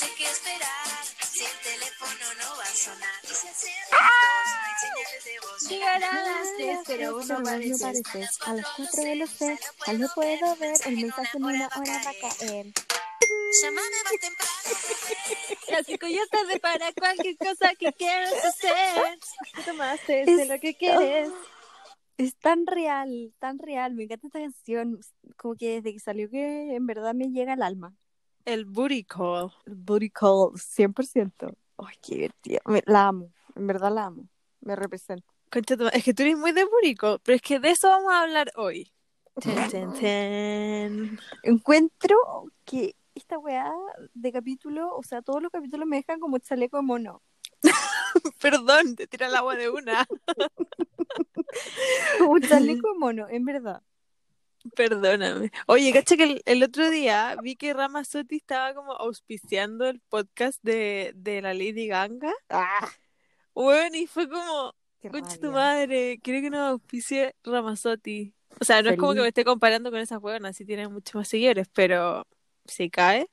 sé qué esperar si el teléfono no va a sonar. Y no hay señales de voz. Llegarán las pero vos no apareces. A las cuatro de los tres, tal vez puedo ver el mensaje en una hora va a caer. Llámame más temprano. Las cinco ya tarde para cualquier cosa que quieras hacer. ¿Qué tomaste? Es- lo que quieres. Es tan real, tan real. Me encanta esta canción. Como que desde que salió que en verdad me llega al alma. El booty call. El Booty Call, 100%. Ay, qué divertida. Me- la amo. En verdad la amo. Me representa. Concha es que tú eres muy de booty call, pero es que de eso vamos a hablar hoy. Ten, ten, ten. Encuentro que esta weá de capítulo, o sea, todos los capítulos me dejan como chaleco de mono. Perdón, te tira el agua de una. Como chaleco de mono, en verdad. Perdóname. Oye, cacha que el, el otro día vi que Ramazotti estaba como auspiciando el podcast de, de la Lady Ganga. ¡Ah! Bueno, y fue como, concha tu madre, quiero que nos auspicie Ramazotti. O sea, no es como que me esté comparando con esas hueonas, sí tienen muchos más seguidores, pero si cae,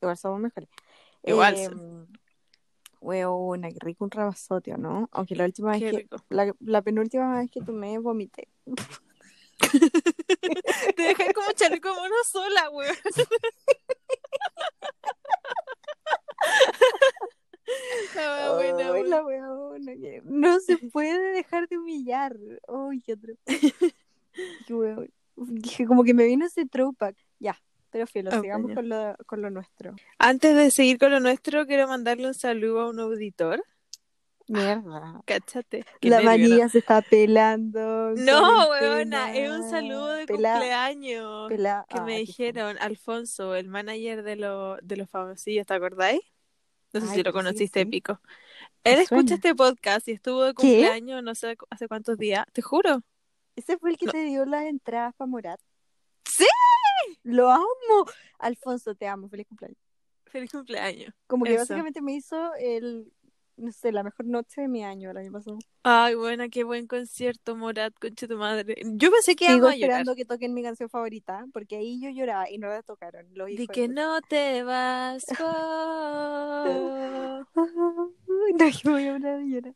Igual somos mejores. Igual Eh, qué rico un rabazote, ¿o ¿no? Aunque la última qué vez que, la, la penúltima vez que tomé, vomité. Te dejé como chaleco mono sola, weón. La buena, weón. la que no se puede dejar de humillar. Ay, qué otro. Dije, como que me vino ese throwback. Ya, pero filo, Ah, sigamos con lo, con lo nuestro. Antes de seguir con lo nuestro, quiero mandarle un saludo a un auditor. Mierda. Cáchate. Qué La nervio, María se está pelando. No, weona, es un saludo de pela- cumpleaños. pela- que me qué dijeron, Alfonso, el manager de, lo, de los famosillos, ¿te acordáis? No sé Ay, si lo conociste, sí. Pico. Él escucha suena. este podcast y estuvo de ¿Qué? cumpleaños no sé hace cuántos días, te juro. Ese fue el que No. te dio las entradas para Morat. ¡Sí! Lo amo. Alfonso, te amo. Feliz cumpleaños. Feliz cumpleaños. Como que Eso. básicamente me hizo el, no sé, la mejor noche de mi año el año pasado. Ay, buena, qué buen concierto, Morat, concha tu madre. Yo pensé que Sigo íbamos a llorar. esperando que toquen mi canción favorita, porque ahí yo lloraba y no la tocaron. Los Di que de no te vas. oh. No, yo voy a hablar y llorar.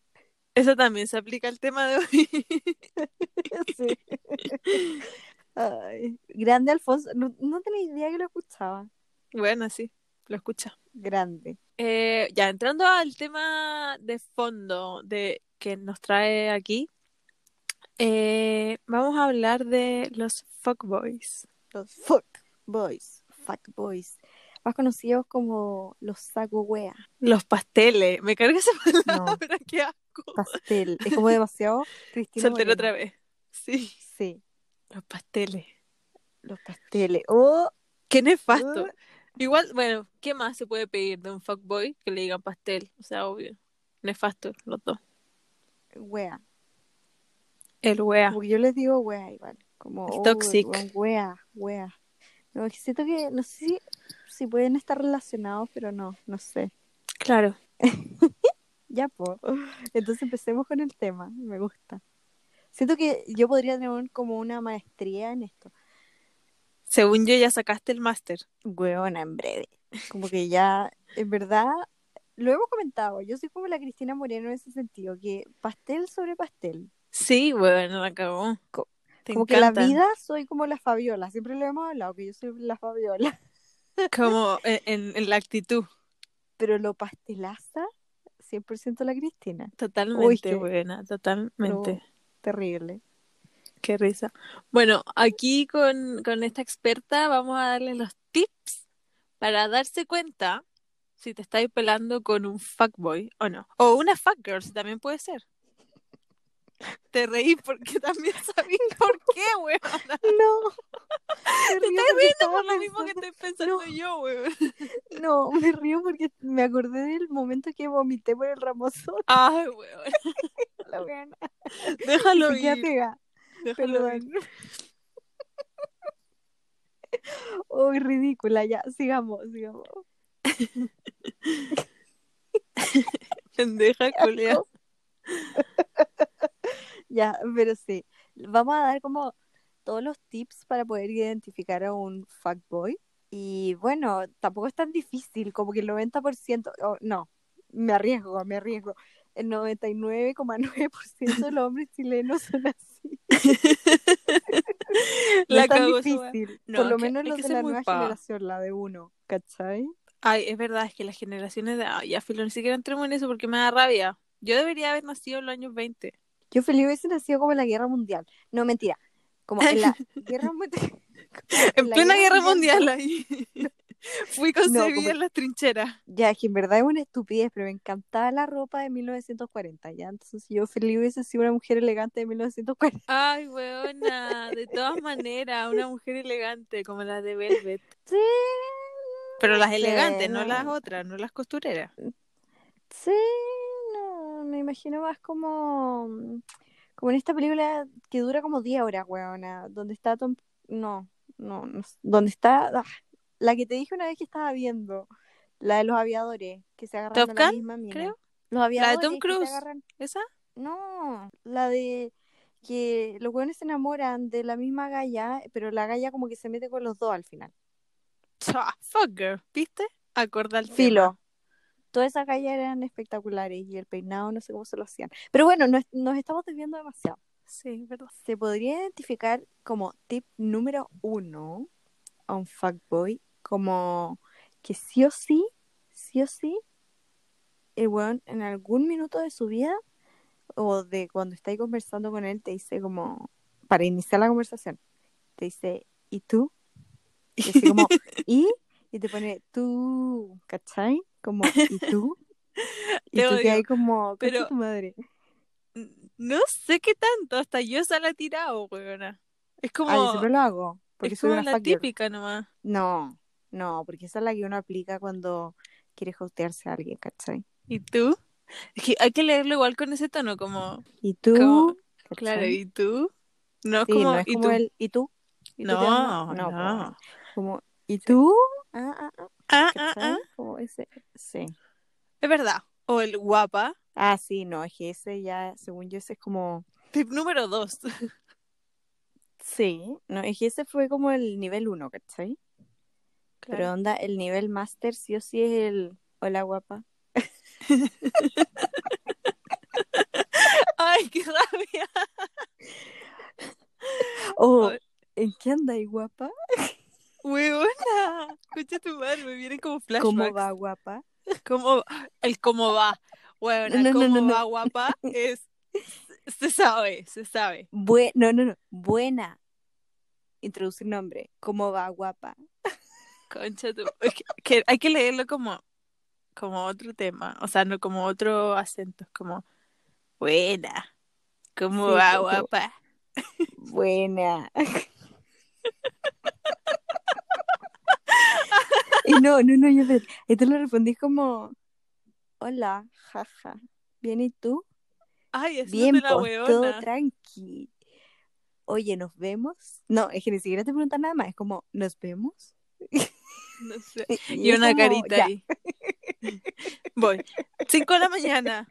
Eso también se aplica al tema de hoy. Sí. Ay, grande Alfonso. No, no tenía idea que lo escuchaba. bueno, sí, lo escucha. Grande. Eh, ya, entrando al tema de fondo de que nos trae aquí, eh, vamos a hablar de los fuckboys. Los fuck boys. Fuck boys. Más conocidos como los saco wea. Los pasteles. Me carga esa No, palabra, qué asco. pastel. Es como demasiado Cristina Soltero otra vez. Sí, Sí, los pasteles. los pasteles. Oh, Qué nefasto. uh, Igual, bueno, ¿qué más se puede pedir de un fuckboy? Que le digan pastel. O sea, obvio. Nefasto, los dos. wea. El wea. Porque yo les digo wea igual. Como oh, toxic. wea, wea. No, siento que, no sé si, si pueden estar relacionados, pero no, no sé. Claro. Ya, pues. Entonces empecemos con el tema. Me gusta. Siento que yo podría tener un- como una maestría en esto. Según yo, ya sacaste el máster. Weona, en breve. Como que ya, en verdad, lo hemos comentado. Yo soy como la Cristina Moreno en ese sentido, que pastel sobre pastel. Sí, bueno, la acabó. Co- Te como que la vida soy como la Fabiola. Siempre lo hemos hablado, que yo soy la Fabiola. Como en, la actitud. Pero lo pastelaza, 100% la Cristina. Totalmente qué- buena, totalmente. Terrible. Qué risa. Bueno, aquí con, con esta experta vamos a darle los tips para darse cuenta si te estáis pelando con un fuckboy o no. O una fuckgirl, si también puede ser. Te reí porque también sabéis por qué, weón. No. Te estás riendo por lo mismo que estoy pensando No. yo, weón. No, me río porque me acordé del momento que vomité por el ramosón. Ay, weón. La. Déjalo ir. pegada. Déjalo. Perdón. Uy, ridícula, ya, sigamos, sigamos. Pendeja, culea. Ya, pero sí. Vamos a dar como todos los tips para poder identificar a un fuckboy Y bueno, tampoco es tan difícil, como que el 90%, oh, no, me arriesgo, me arriesgo. El 99,9% de los hombres chilenos son así. No La es wea. difícil. No, Por lo que- menos los de la nueva generación, la de uno, ¿cachai? Ay, es verdad, es que las generaciones de... Ay, ya, filo, ni siquiera entremos en eso porque me da rabia. Yo debería haber nacido en los años 20. Yo feliz hubiese nacido como en la guerra mundial. No, mentira. Como en la guerra mundial. En plena guerra guerra mundial mundial, ahí. Fui concebida como- en las trincheras. Ya, es que en verdad es una estupidez, pero me encantaba la ropa de 1940, ¿ya? Entonces yo feliz hubiese sido una mujer elegante de 1940. Ay, weona, de todas maneras, una mujer elegante como la de Velvet. Sí. Pero las Sí, elegantes, no no. las otras, no las costureras. Sí, no, me imagino más como, como en esta película que dura como 10 horas, weona, donde está Tom, no, no, no donde está, ah, la que te dije una vez que estaba viendo, la de los aviadores, que se agarran a la misma mina. creo. Los aviadores Tom que se Cruise. agarran- ¿Esa? no, la de que los weones se enamoran de la misma galla, pero la galla como que se mete con los dos al final. Fuck girl, ¿viste? Acorda el Filo. tema. Todas esas gallas eran espectaculares y el peinado no sé cómo se lo hacían. Pero bueno, nos, nos estamos desviando demasiado. Sí, verdad. Se podría identificar como tip número uno a un fuckboy como que sí o sí, sí o sí, el weón en algún minuto de su vida o de cuando estáis conversando con él te dice como, para iniciar la conversación, te dice, ¿y tú? Y así como, ¿y? Y te pone, tú, ¿cachai? Como, ¿y tú? Y Te tú odio, hay como, pero- pero... tu madre. No sé qué tanto, hasta yo se la he tirado, weona. Es como, Ah, yo siempre lo hago, porque es soy como una la girl. típica nomás. No, no, porque esa es la que uno aplica cuando quiere hostearse a alguien, ¿cachai? ¿Y tú? Es que hay que leerlo igual con ese tono, como, Y tú, Como- claro, ¿y tú? No es Sí, como, no es ¿y como tú? el, ¿y tú? ¿Y tú qué No, no. po, como, ¿y tú? Ah, ah, ah, Ah, ah, ah. Como ese, sí. Es verdad. O el guapa. Ah, sí, no, es que ese ya, según yo, ese es como, Tip número dos. sí, no, es que ese fue como el nivel uno, ¿cachai? Pero onda, el nivel máster sí o sí es el, hola guapa. Ay, qué rabia. O, Ay. ¿en qué andáis guapa? Huevona. Escucha tu madre, me vienen como flashbacks. ¿Cómo va guapa? ¿Cómo- el cómo va. Bueno, No, no, cómo no, no. va guapa es. Se sabe, se sabe. Bue- no, no, no, buena. Introducir nombre. ¿Cómo va guapa? Concha tu. es que, que hay que leerlo como, como otro tema. O sea, no como otro acento. Como. Buena. ¿Cómo Sí, va como- guapa? Buena. y no, no, no, yo te, y tú le respondí como, hola, jaja. ¿Bien y tú? Ay, Bien, haciéndote la pues, todo tranqui. Oye, ¿nos vemos? No, es que ni siquiera te preguntan nada más, es como, ¿nos vemos? No sé. Y una carita ahí. Voy. Cinco de la mañana.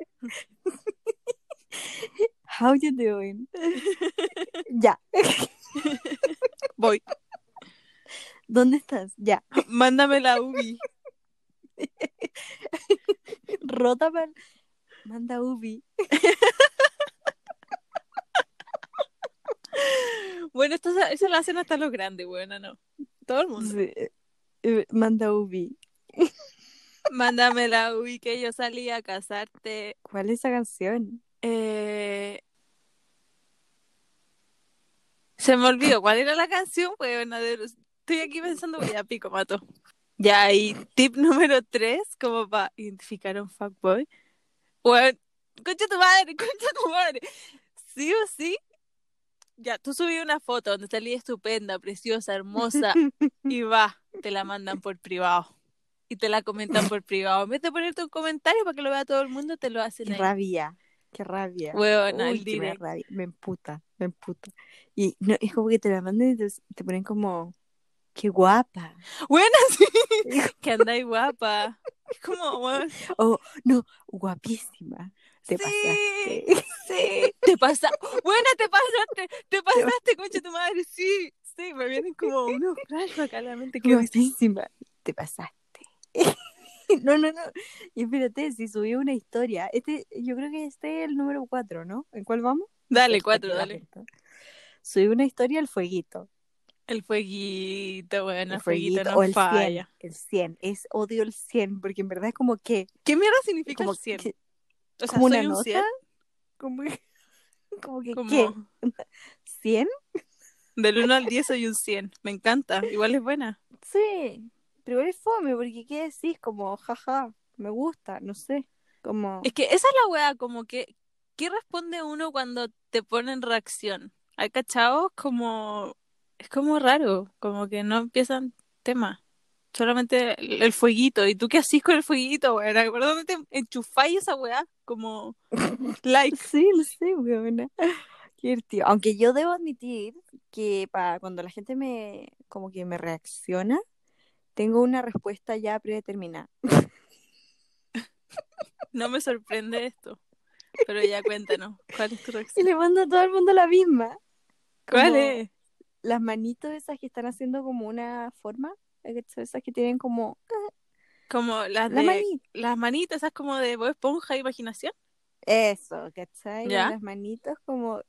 How you doing? ya. Voy. ¿Dónde estás? Ya. Mándame la UBI. Rota Manda Ubi. Bueno, esto, eso lo hacen hasta los grandes, bueno, no. Todo el mundo. Sí, Manda Ubi. Mándame la UBI que yo salí a casarte. ¿Cuál es esa canción? Eh... Se me olvidó cuál era la canción, bueno, estoy aquí pensando, ya pico, mato. Ya, y tip número tres, como para identificar a un fuckboy. Bueno, concha tu madre, concha tu madre. Sí o sí, ya, tú subí una foto donde salí estupenda, preciosa, hermosa, y va, te la mandan por privado. Y te la comentan por privado. En vez de ponerte un comentario para que lo vea todo el mundo, te lo hacen Qué ahí. rabia. Qué rabia. Huevona, Uy, que me rabia. Emputa, me emputa. Y no, es como que te la mandan y te, te ponen como, qué guapa. Buena, sí. que andáis guapa. Es como, weón, O, no, guapísima. Te sí, pasaste. sí. Te pasa. Buena, te pasaste. Te pasaste, concha tu madre. Sí, sé, me vienen como unos flashbacks a la mente. Te pasaste. no, no, no. Y espérate, si subí una historia. Este, yo creo que este es el número 4, ¿no? ¿En cuál vamos? Dale, cuatro, dale. Subí una historia al fueguito. El fueguito, bueno, el fueguito, fueguito no o el 100. falla. El 100. Es odio el 100 porque en verdad es como que. ¿Qué mierda significa Como, el 100? que- O sea, como una un nota. 100, como, como que. como ¿Qué? ¿100? del 1 al 10 soy un 100. Me encanta, igual es buena. Sí. Pero igual es fome porque ¿qué decís? Como, jaja, me gusta, no sé. Como. Es que esa es la weá, como que, ¿qué responde uno cuando te ponen reacción? ¿Hay cachados? Como, es como raro, como que no empiezan temas. Solamente el, el fueguito. ¿Y tú qué hacís con el fueguito, weá? ¿Por dónde te enchufáis esa weá? Como, like. Sí, lo sé. Qué divertido. Aunque yo debo admitir que para cuando la gente me, como que me reacciona, tengo una respuesta ya predeterminada. No me sorprende esto. Pero ya cuéntanos, ¿cuál es tu Y reacción? le mando a todo el mundo la misma. ¿Cuál Como es? Las manitos esas que están haciendo como una forma, esas que tienen como Como las la de manita. las manitas, esas como de Bob esponja imaginación. Eso, ¿cachai? ¿Ya? Las manitos como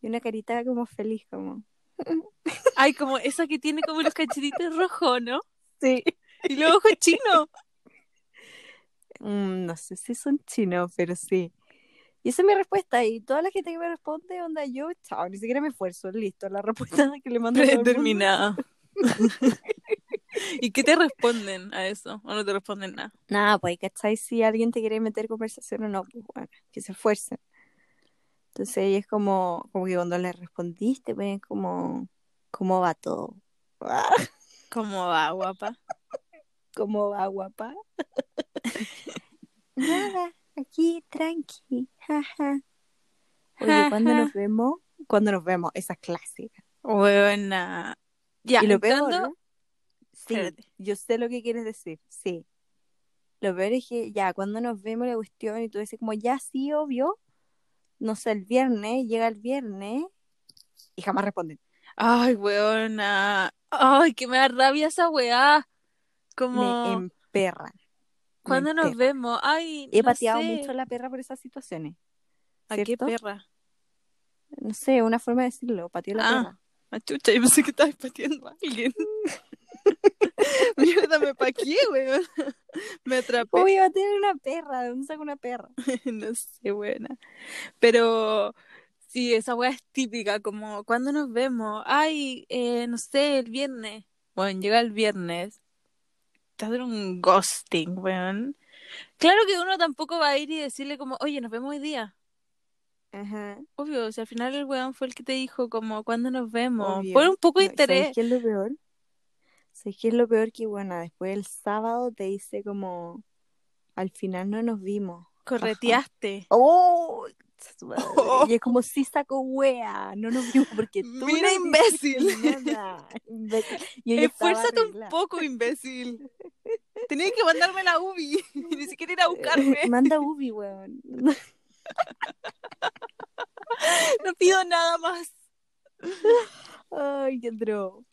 y una carita como feliz, como. Ay, como esa que tiene como los cachetitos rojos, ¿no? Sí. Y los ojos chinos. Mm, no sé si son chinos, pero sí. Y esa es mi respuesta. Y toda la gente que me responde, onda, yo, chao, ni siquiera me esfuerzo. Listo, la respuesta que le mando a ¿Y qué te responden a eso? ¿O no te responden nada? Nada, pues, ¿cachai? Si alguien te quiere meter conversación o no, pues bueno, que se esfuercen. Entonces ahí es como, como que cuando le respondiste, pues como, ¿cómo va todo? ¿Cómo va, guapa? ¿Cómo va, guapa? Nada, aquí, tranqui, jaja. Oye, ¿cuándo nos vemos? ¿Cuándo nos vemos? Esa es clásica. Buena. Ya, y lo peor, entrando- ¿no? Sí, Espérate. yo sé lo que quieres decir, sí. Lo peor es que ya, cuando nos vemos la cuestión y tú dices como, ya sí, obvio, no sé, el viernes, llega el viernes y jamás responden. Ay, weona. Ay, que me da rabia esa weá. Como, Me emperra. me ¿cuándo nos vemos? Ay, He no pateado sé. mucho la perra por esas situaciones. ¿A qué perra? No sé, una forma de decirlo, pateó la Ah. perra. Ah, chucha, yo pensé que estabas pateando a alguien. Mierda, ¿me pa' qué, weón? Me atrapé. ¿Cómo iba a tener una perra? ¿De dónde saco una perra? No sé, buena. Pero sí, esa weá es típica, como ¿cuándo nos vemos? Ay, eh, no sé, el viernes. Bueno, llega el viernes. Te hacen un ghosting, weón. Claro que uno tampoco va a ir y decirle como, oye, nos vemos hoy día. Ajá. Obvio, o sea, al final el weón fue el que te dijo como, ¿cuándo nos vemos? Obvio. Pon un poco de No, ¿Sabes interés. qué es lo peor? ¿Sabes qué es lo peor? Que bueno, después el sábado te dice como, al final no nos vimos. Correteaste. ¡Oh! Oh. Y es como si saco wea, no nos vimos porque tú Mira, no imbécil. nada. Y Esfuérzate un poco, imbécil. Tenías que mandarme la UBI y ni siquiera ir a buscarme. Eh, Manda Ubi, weón. No pido nada más. Ay, qué drogo.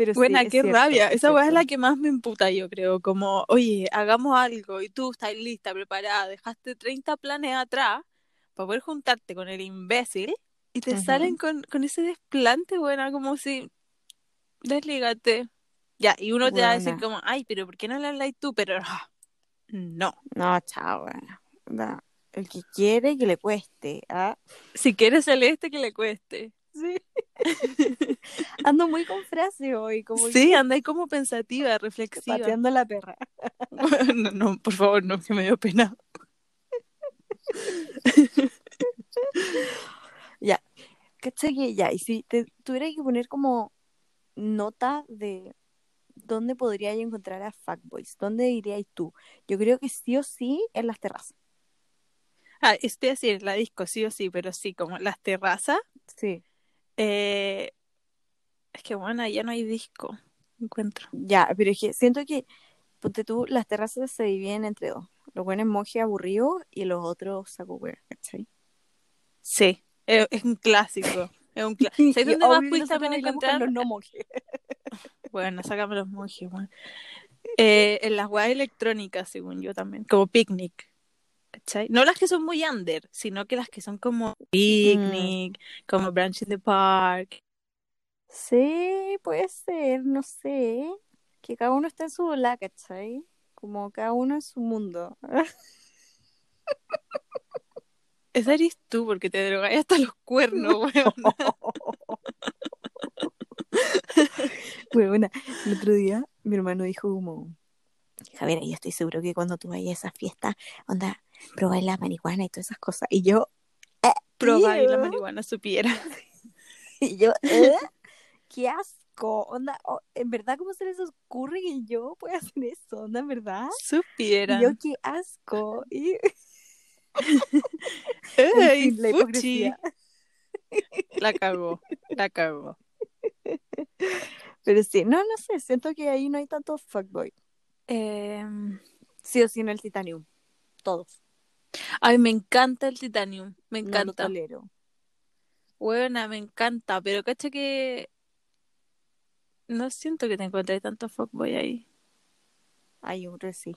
Pero sí, Buena, es qué cierto, rabia. es Esa weá es la que más me emputa, yo creo. Como, oye, hagamos algo y tú estás lista, preparada, dejaste 30 planes atrás para poder juntarte con el imbécil y te salen con, con ese desplante, buena, como si deslígate. Ya, y uno te va a decir Buena. como, ay, pero ¿por qué no le hablas tú? Pero no. No, chao. No. El que quiere que le cueste. ¿ah? Si quieres celeste, que le cueste. Sí. Ando muy con frase hoy, como Sí, andáis como pensativa, reflexiva. pateando la perra. No, no, por favor, no, que me dio pena. Ya. ¿Cachai que ya? Y si te tuviera que poner como nota de dónde podría yo encontrar a fuckboys, ¿dónde dirías tú? Yo creo que sí o sí en las terrazas. Ah, es decir, la disco sí o sí, pero sí, como las terrazas. Sí. Eh, es que bueno, ya no hay disco, encuentro. Ya, pero es que siento que, ponte tú, las terrazas se dividen entre dos. Los buenos monjes aburridos y los otros saco ¿cachai? Sí, eh, es un clásico. Es un Y ¿Sabes dónde más pudiste encontrar? los no monjes. Bueno, sácame los monjes, weón. Eh, en las weas electrónicas, según yo también, como picnic. ¿Cachai? No las que son muy under, sino que las que son como picnic, como brunch in the park. Sí, puede ser, no sé. Que cada uno está en su bola, ¿cachai? Como cada uno en su mundo. Esa eres tú, porque te drogáis hasta los cuernos, weón. El otro día mi hermano dijo como, Javier, yo estoy seguro que cuando tú vayas a esa fiesta, onda, probáis la marihuana y todas esas cosas. Y yo, Probáis la marihuana supiera. y yo, ¿eh? ¡Qué asco! Onda, oh, ¿en verdad cómo se les ocurre que yo pueda hacer eso? ¿Onda, en verdad? Supiera. Yo, ¡qué asco! Y, en Ey, fin, la hipocresía. La cagó, la cagó. Pero sí, no, no sé, siento que ahí no hay tanto fuckboy. Em, Sí o sí en el Titanium. Todos. Ay, me encanta el Titanium. Me No lo encanta. tolero. Buena, me encanta. Pero cacha que. No siento que te encontré tanto fuckboy ahí. Hay un que sí.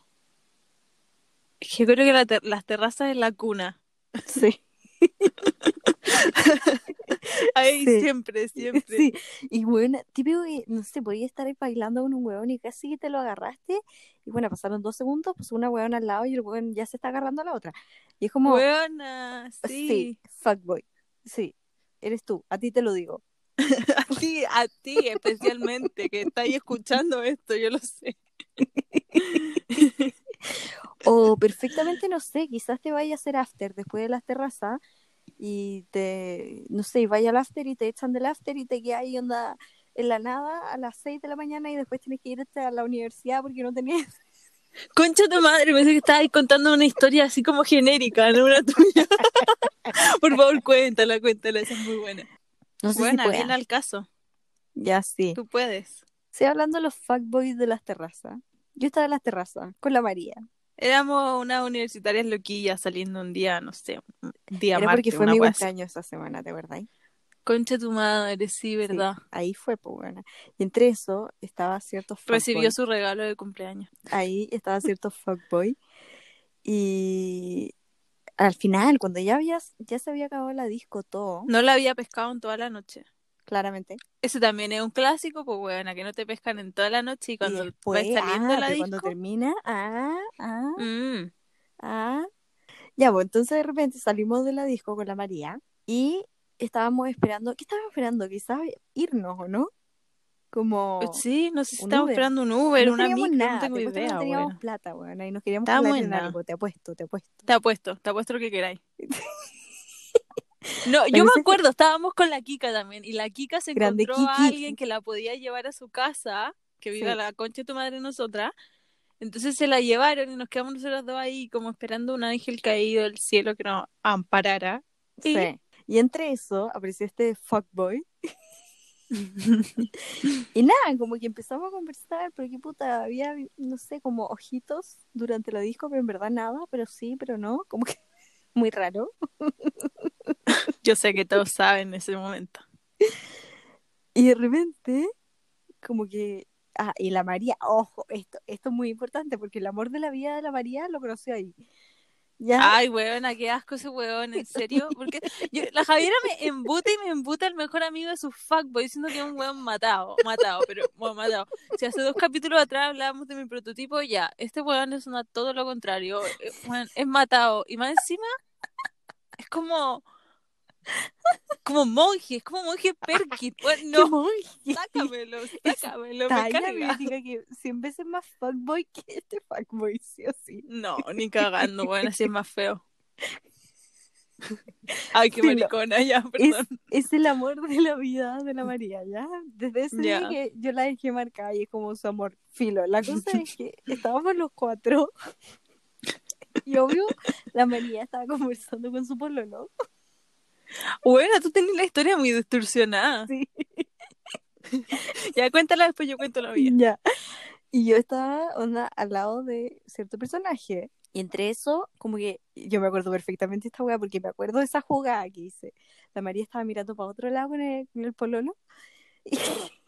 Es que creo que la ter- las terrazas de la cuna. Sí. Ahí Sí. siempre, siempre. Sí, y bueno, típico que, no sé, podía estar ahí bailando con un huevón y casi que te lo agarraste. Y bueno, pasaron dos segundos, pues una huevón al lado y el huevón ya se está agarrando a la otra. Y es como, Buena, sí. sí, fuckboy. Sí, eres tú, a ti te lo digo. A ti, a ti especialmente, que estáis escuchando esto, yo lo sé. O perfectamente, no sé, quizás te vaya a hacer after después de las terrazas y te, no sé, vaya al after y te echan del after y te quedas ahí onda en la nada a las 6 de la mañana y después tienes que irte a la universidad porque no tenías Concha tu madre, pensé que estabas contando una historia así como genérica, no una tuya. Por favor, cuéntala, cuéntala, esa es muy buena. No sé buena, si pueda. viene al caso. Ya sí. Tú puedes. Estoy hablando de los fuckboys de las terrazas. Yo estaba en las terrazas con la María. Éramos unas universitarias loquillas saliendo un día, no sé, un día Era martes, porque fue una mi cumpleaños esa semana, ¿te verdad? Concha tu madre, sí, ¿verdad? Ahí fue, pues bueno. Y entre eso estaba cierto fuckboy. Recibió su regalo de cumpleaños. Ahí estaba cierto fuckboy. Y al final, cuando ya había, ya se había acabado la disco todo, No la había pescado en toda la noche. Claramente. Ese también es un clásico, pues bueno, que no te pescan en toda la noche y cuando después, vas saliendo ah, la disco. cuando termina, ah, ah, mm, ah. Ya, pues entonces de repente salimos de la disco con la María y estábamos esperando, ¿qué estábamos esperando? Quizás irnos, ¿o no? Como... Sí, no sé si estábamos Uber. esperando un Uber, no una micro, nada, no tengo que idea, no teníamos bueno. plata, bueno, y nos queríamos en algo, te apuesto, te apuesto. Te apuesto, te apuesto lo que queráis. No, yo me que- acuerdo, estábamos con la Kika también, y la Kika se Grande encontró a alguien que la podía llevar a su casa, que vive Sí. a la concha de tu madre y nosotras. Entonces se la llevaron y nos quedamos nosotros dos ahí como esperando un ángel caído del cielo que nos amparara. Y- Sí. Y entre eso apareció este fuckboy. y nada, como que empezamos a conversar, pero qué puta, había, no sé, como ojitos durante la disco, pero en verdad nada, pero sí, pero no, como que muy raro. Yo sé que todos saben en ese momento. Y de repente, como que, ah, y la María, ojo, esto, esto es muy importante, porque el amor de la vida de la María lo conoció ahí. Ay, weona, qué asco ese weón, en serio. Porque yo- la Javiera me embuta y me embuta el mejor amigo de su fuckboy, diciendo que es un weón matado, matado, pero bueno, matado. Si hace dos capítulos atrás hablábamos de mi prototipo, ya, este weón es una, todo lo contrario, eh, weón, es matado. Y más encima, es como, como monje, es como monje Perkins. Weón, ¡Qué no, monje! sácamelo, Es sácamelo, me Talla carga. que 100 veces más fuckboy que este fuckboy, sí o sí. No, ni cagando, weón, así es más feo. Ay, qué maricona, ya, Es, perdón. es el amor de la vida de la María, ¿ya? Desde ese día que yo la dejé marcada y es como su amor filo. La cosa es que estábamos los cuatro y obvio la María estaba conversando con su pololo. Bueno, tú tenés la historia muy distorsionada. Sí. Ya cuéntala después, yo cuento la mía. Ya. Y yo estaba onda al lado de cierto personaje Y entre eso, como que yo me acuerdo perfectamente de esta weá porque me acuerdo de esa jugada que hice. La María estaba mirando para otro lado con el, con el pololo. Y,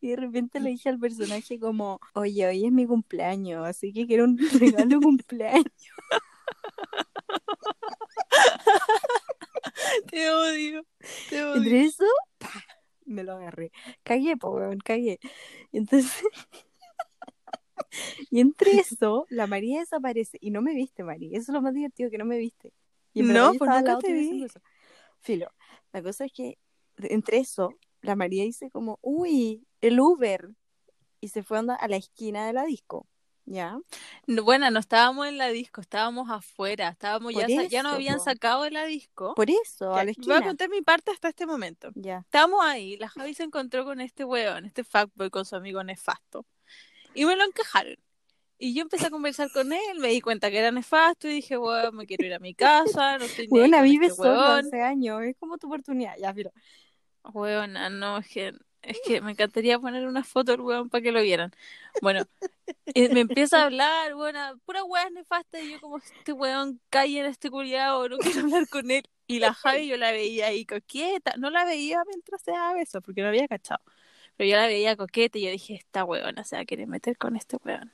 y de repente le dije al personaje como, oye, hoy es mi cumpleaños, así que quiero un regalo de cumpleaños. Te odio. Te odio. Entre eso, ¡pa! me lo agarré. Cagué, po, weón, cagué. Y entonces, y entre eso, la María desaparece. Y no me viste, María. Eso es lo más divertido, que no me viste. Y No, yo pues nunca te vi. eso. Filo, la cosa es que entre eso, la María dice como, uy, el Uber. Y se fue onda a la esquina de la disco. ¿Ya? No, Bueno, no estábamos en la disco, estábamos afuera, estábamos ya, ya nos habían po. sacado de la disco. Por eso, Ya, a la Voy a contar mi parte hasta este momento. Ya. Estábamos ahí, la Javi se encontró con este weón, este fuckboy con su amigo nefasto. Y me lo encajaron. Y yo empecé a conversar con él, me di cuenta que era nefasto y dije, weón, me quiero ir a mi casa, no estoy Weona, con vive este solo weón. hace años. Es como tu oportunidad. Ya, filo. Weona, no, que, es que me encantaría poner una foto del weón para que lo vieran. Bueno, y me empieza a hablar, buena, pura weá nefasta, y yo como este weón cae en este culiado, no quiero hablar con él. Y la Javi yo la veía ahí coqueta, no la veía mientras se daba besos, porque no había cachado. Pero yo la veía coqueta y yo dije, esta weona se va a querer meter con este weón.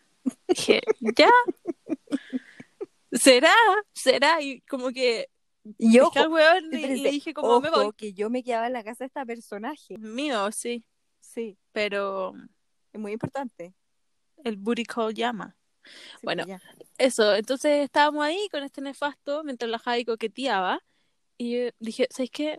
Dije, ya. ¿Será? ¿Será? Y como que Y ojo, al weón le dije como me ojo, voy. que yo me quedaba en la casa de esta personaje. Mío, sí. Sí, Pero es muy importante. el booty call llama. Sí, Bueno, ya. Eso, entonces estábamos ahí con este nefasto mientras la Javi coqueteaba y yo dije, ¿sabes qué?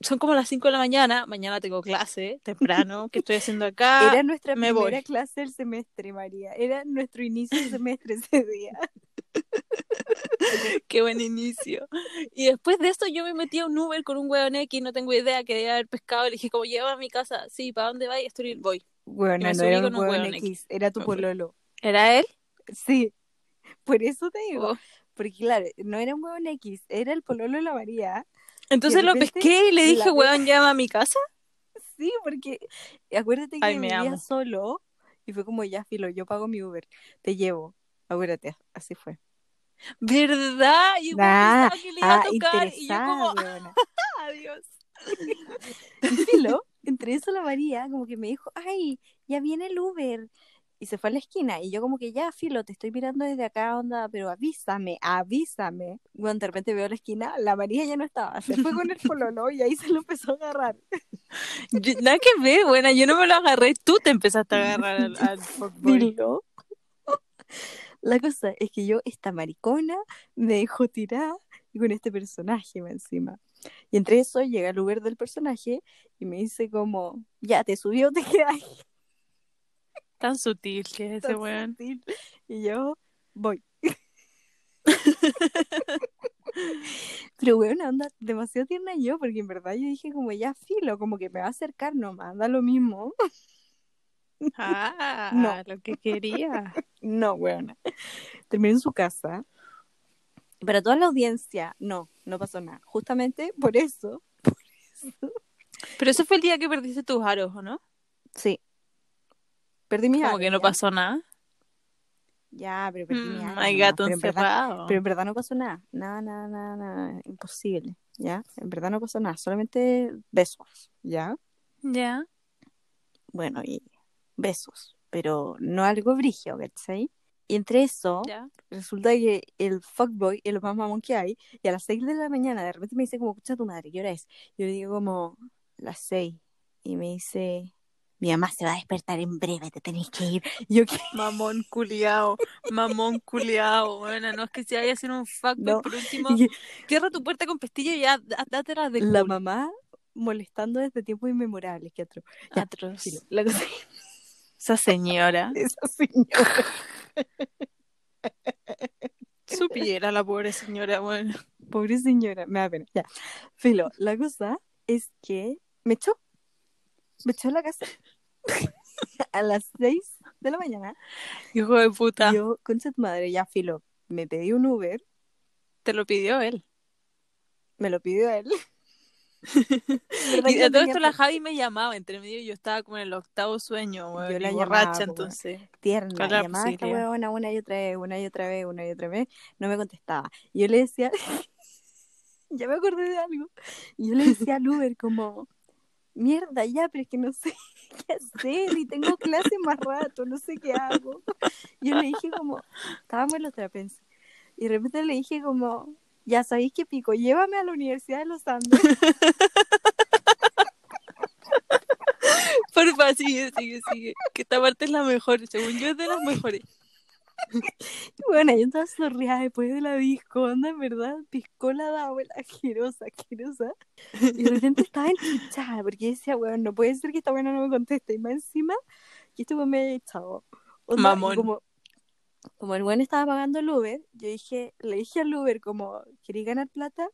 Son como las 5 de la mañana, mañana tengo clase temprano, ¿qué estoy haciendo acá? Era nuestra me primera voy. clase del semestre, María. Era nuestro inicio de semestre ese día. Qué buen inicio. Y después de eso yo me metí a un Uber con un hueón X, no tengo idea, que debe haber pescado, le dije, como lleva a mi casa, sí, ¿para dónde vais? Estoy, voy. Bueno, no era un hueón X, era tu pololo. ¿Era él? Sí, por eso te digo. Oh. Porque claro, no era un hueón X, era el pololo de la María. Entonces lo pesqué y le dije, la- hueón, llama a mi casa. Sí, porque acuérdate que Ay, me vivía amo. solo y fue como, ya, filo, yo pago mi Uber, te llevo. Acuérdate, así fue. ¿Verdad? Y igual Ah, pensaba que le iba ah, a tocar y yo como, adiós. Y filo, entre eso la María como que me dijo, ay, ya viene el Uber. Y se fue a la esquina. Y yo como que ya, filo, te estoy mirando desde acá, onda, pero avísame, avísame. Bueno, de repente veo la esquina, la María ya no estaba. Se fue con el pololo y ahí se lo empezó a agarrar. Yo- nada que ver, buena, yo no me lo agarré, tú te empezaste a agarrar al, al. La cosa es que yo, esta maricona, me dejó tirar y con este personaje encima. Y entre eso llega el Uber del personaje y me dice como, ya, te subió, te quedas Tan sutil que es ese weón. Y yo voy. Pero weón, anda demasiado tierna yo, porque en verdad yo dije como ya filo, como que me va a acercar nomás, da lo mismo. Ah, No. lo que quería. No, weón. Terminé en su casa. Para toda la audiencia, no, no pasó nada. Justamente por eso, por eso. Pero ese fue el día que perdiste tus aros, ¿o no? Sí. Perdí mis Como aros, que no ya. pasó nada. Ya, pero perdí mis Mm, aros hay gato pero en verdad- encerrado. Pero en verdad no pasó nada. Nada, nada, nada, nada. Imposible. ¿Ya? En verdad no pasó nada. Solamente besos. ¿Ya? Ya. Bueno, y besos. Pero no algo brigio, ¿cachai? Y entre eso, Ya. resulta que el fuckboy es lo más mamón que hay. Y a las 6 de la mañana de repente me dice como, escucha tu madre, ¿qué hora es? Yo le digo como, las 6. Y me dice, mi mamá se va a despertar en breve, te tenés que ir. Yo, ¿qué? Mamón culiao. Mamón culiao. Bueno, no es que si vaya a ser un fuckboy, No. por último, Y cierra tu puerta con pestillo y ya, dátela de la mamá molestando desde tiempos inmemorables. Qué atro. Ya, Atroz. filo. La cosa Esa señora. esa señora. Supiera la pobre señora, bueno. Pobre señora, me da pena. Ya. Filo, la cosa es que me echó. Me echó a la casa. a las 6 de la mañana. Hijo de puta. Yo, de tu madre, ya filo. Me pedí un Uber, Te lo pidió él. me lo pidió él. ¿Verdad Y no todo esto la Javi me llamaba entre medio yo estaba como en el octavo sueño, weón, Yo la borracha, llamaba, entonces. tierna, ¿Cuál era la llamaba esta huevona una y otra vez, una y otra vez, una y otra vez, no me contestaba. Y yo le decía, ya me acordé de algo, y yo le decía al Uber como, mierda, ya, pero es que no sé qué hacer y tengo clase más rato, no sé qué hago. Yo le dije como, estábamos en los trapenses, y de repente le dije como, ya sabéis qué pico, llévame a la Universidad de los Andes. Porfa, sigue, sigue, sigue. Que esta parte es la mejor, según yo es de las mejores. Bueno, yo estaba sorriada después de la disco, onda, en verdad, piscola de abuela, asquerosa, asquerosa. Y de repente estaba enchuchada, porque decía, weón, no puede ser que esta buena no me conteste. Y más encima, que este me haya echado. Onda, Mamón. Como, como el weón estaba pagando el Uber, yo dije, le dije al Uber como, ¿queréis ganar plata?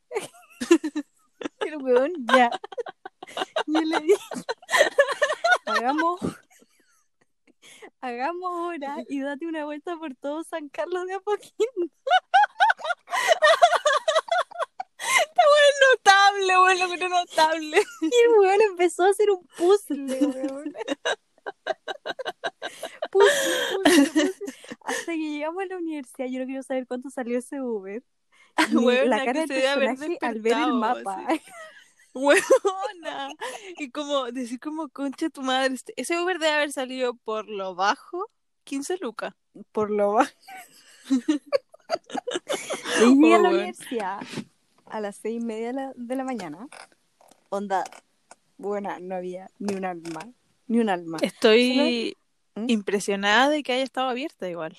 El weón, ya. Y yo le dije, hagamos, hagamos hora y date una vuelta por todo San Carlos de Apoquindo. Notable, weón, lo que notable. Y el weón empezó a hacer un puzzle, weón. Puzzle, puzzle, puzzle. Hasta que llegamos a la universidad, yo no quiero saber cuánto salió ese Uber. La cara del personaje al ver el mapa. así. Huevona. Y como decir como concha tu madre, este- ese Uber debe haber salido por lo bajo 15 lucas. Por lo bajo. Y llegué a la universidad a las seis y media de la, de la mañana. Onda, buena, no había ni un alma. Ni un alma. Estoy ¿Mm? impresionada de que haya estado abierta igual.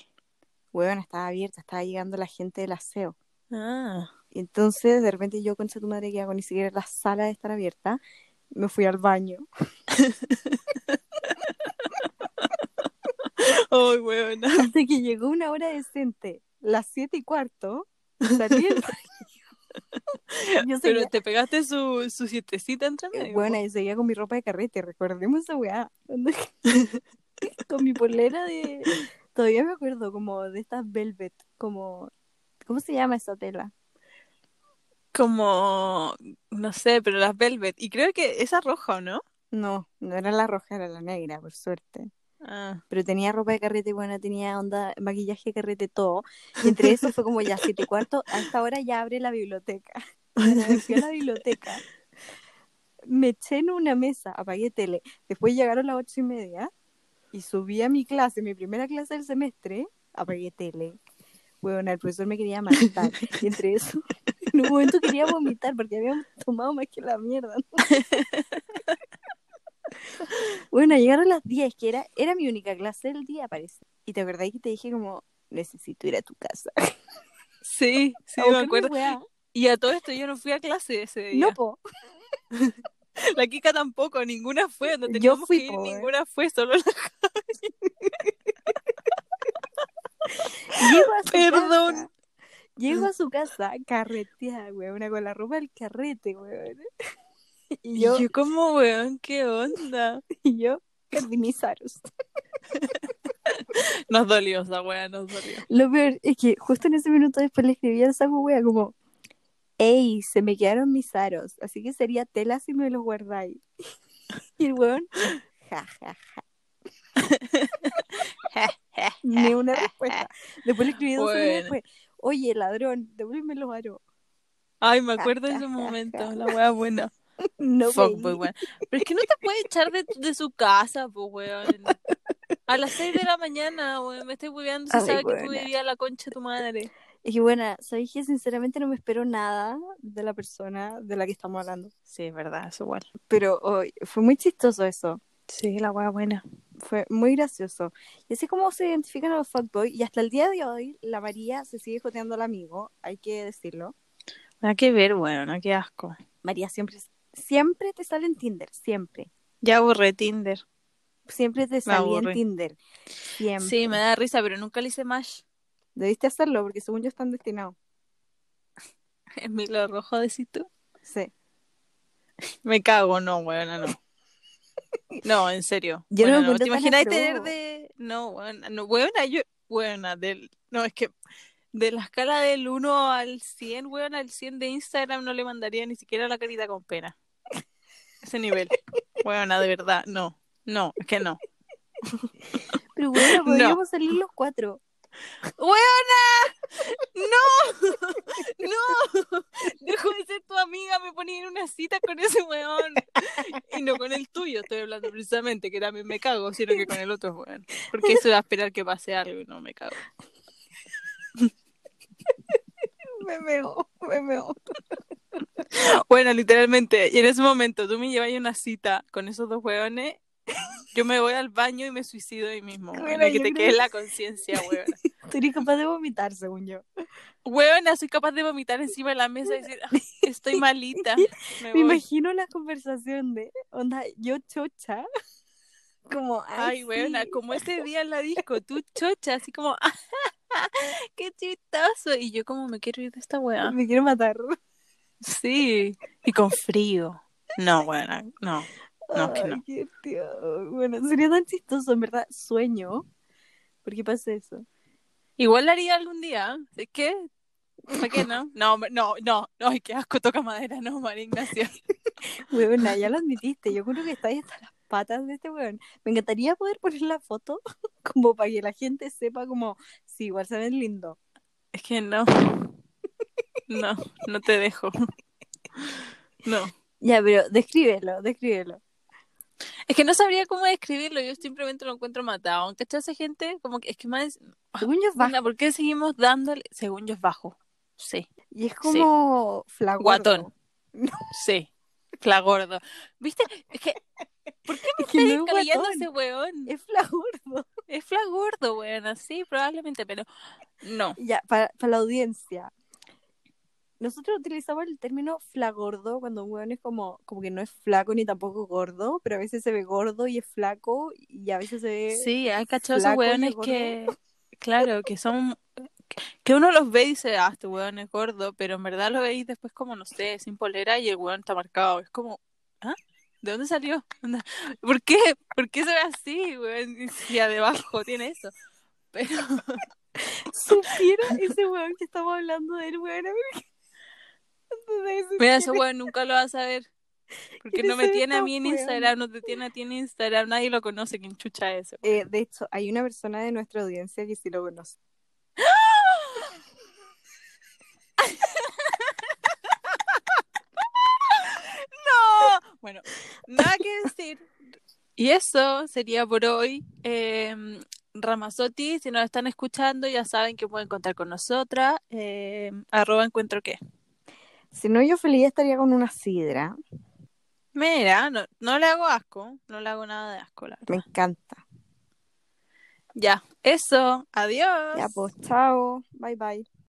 Weón, estaba abierta, estaba llegando la gente del aseo. Ah. Entonces, de repente, yo, concha tu madre, que hago ni siquiera la sala de estar abierta, me fui al baño. Ay, huevona. Hasta que llegó una hora decente, las siete y cuarto, salí del baño. Yo Pero seguía, te pegaste su, su sietecita entre medio. bueno, y seguía con mi ropa de carrete, recordemos esa weá. con mi polera de... Todavía me acuerdo, como de estas velvet, como... ¿Cómo se llama esa tela? Como, no sé, pero las Velvet. Y creo que esa roja, ¿o no? No, no era la roja, era la negra, por suerte. Ah. pero tenía ropa de carrete, bueno, tenía onda, maquillaje de carrete, todo. Y entre eso fue como ya siete y cuarto, a esta hora ya abre la biblioteca. Me fui a la biblioteca, me eché en una mesa, apagué tele. Después llegaron las ocho y media y subí a mi clase, mi primera clase del semestre, apagué tele. Bueno, el profesor me quería matar. Y entre eso, en un momento quería vomitar porque habíamos tomado más que la mierda. Bueno, llegaron las 10, que era, era mi única clase del día, parece. Y te acordás que te dije como, necesito ir a tu casa. Sí, sí, me acuerdo. Y a todo esto yo no fui a clase ese día. No, po. La Kika tampoco, ninguna fue. No Yo teníamos fui, que ir, po, eh. ninguna fue, solo la... Llego a su Perdón. casa. Llego a su casa carreteada, weón, con la ropa del carrete, weón. Y yo, yo como, weón, ¿qué onda? y yo, perdí mis aros. Nos dolió esa wea, nos dolió. Lo peor es que justo en ese minuto después le escribí al saco wea como, ey, se me quedaron mis aros, así que sería tela si me los guardáis. Y el weón, ja, ja, ja. Ni una respuesta. Después le escribí dos Bueno. después, oye, ladrón, devuélveme los aros. Ay, me acuerdo de ese momento, la wea buena. No Fuck, veí. pues, weón. Pero es que no te puede echar de, de su casa, pues, weón. A las 6 de la mañana, weón, me estoy hueveando si Ay, sabes que tú vivías la concha de tu madre. Es que bueno, sabéis que sinceramente no me espero nada de la persona de la que estamos hablando. Sí, es verdad, es igual. Pero hoy fue muy chistoso eso. Sí, la wea buena. Fue muy gracioso. Y así como se identifican a los fuckboys, y hasta el día de hoy, la María se sigue joteando al amigo, hay que decirlo. Nada que ver, weón, qué asco. María siempre, siempre te sale en Tinder, siempre. Ya borré Tinder. Siempre te salía en. Tinder. Siempre. Sí, me da risa, pero nunca le hice más. Debiste hacerlo porque según yo están destinados. En mi lo rojo, decís tú. Sí. Me cago, no, weona, no. No, en serio. Yo no Weona, ¿Te imaginas tener de. No, weona, no, weona, yo. Weona, del. No, es que. De la escala del 1 al 100, weona, al 100 de Instagram no le mandaría ni siquiera la carita con pena. ese nivel. Bueno, de verdad, no. No, es que no. Pero bueno, podríamos salir los cuatro. ¡Weona! ¡No! ¡No! Dejo de ser tu amiga, me ponía en una cita con ese weón. Y no con el tuyo, estoy hablando precisamente, que también me cago, sino que con el otro weón. Porque eso va a esperar que pase algo y no me cago. Me meo, me meo. Bueno, literalmente, y en ese momento tú me llevas a una cita con esos dos weones, yo me voy al baño y me suicido ahí mismo. Bueno, Weona, que te creo quede que- la conciencia, weón. Sería capaz de vomitar, según yo. Weona, soy capaz de vomitar encima de la mesa y decir, "Ay, estoy malita. Me Me voy". imagino la conversación de, onda, yo chocha. Como, ay, Ay, sí. como ese día en la disco, tú chocha, así como, qué chistoso. Y yo como me quiero ir de esta weá. Me quiero matar. Sí, y con frío. No, weona, no. No, que Ay, no. qué tío. Bueno, sería tan chistoso, en verdad. Sueño. ¿Por qué pasa eso? Igual lo haría algún día. ¿Es que? ¿Para qué no? No, no, no, no, ay, qué asco, toca madera, no, María Ignacia. Weona, ya lo admitiste. Yo creo que está ahí hasta las patas de este weón. Me encantaría poder poner la foto como para que la gente sepa como, sí, igual se ven lindo. Es que no. No, no te dejo. No. Ya, pero descríbelo, descríbelo. Es que no sabría cómo describirlo, yo simplemente lo encuentro matado. ¿Cachai? Esa gente, como que es que más. Según yo es bajo. Onda, ¿Por qué seguimos dándole? Según yo es bajo. Sí. Y es como flagordo. Guatón. Sí. Flagordo. ¿Viste? Es que. ¿Por qué me Es que no es ese weón? Es flagordo. Es flagordo, weón. Sí, probablemente, pero. No. Ya, para, para la audiencia. Nosotros utilizamos el término flagordo cuando un weón es como, como que no es flaco ni tampoco gordo, pero a veces se ve gordo y es flaco y a veces se ve... Sí, hay cachado esos weones que. Claro, que son. Que uno los ve y dice, ah, este weón es gordo, pero en verdad lo veis después como, no sé, sin polera y el weón está marcado. Es como, ¿ah? ¿De dónde salió? ¿Por qué? ¿Por qué se ve así, weón? Y si debajo tiene eso. Pero, Supiera ese weón que estamos hablando de él, weón. a mira, ese weón nunca lo va a saber. Porque ¿Quién no me tiene a mí en? Instagram, no te tiene a ti en Instagram, nadie lo conoce, quién chucha es ese. eh, de hecho, hay una persona de nuestra audiencia que sí lo conoce. ¡No! Bueno, nada que decir. Y eso sería por hoy. Eh, Ramazotti, si nos están escuchando, ya saben que pueden contar con nosotras. Eh, arroba encuentro qué. Si no, yo feliz estaría con una sidra. Mira, no, no le hago asco, no le hago nada de asco, la verdad. Me encanta. Ya, eso, adiós. Ya, pues, chao. Bye, bye.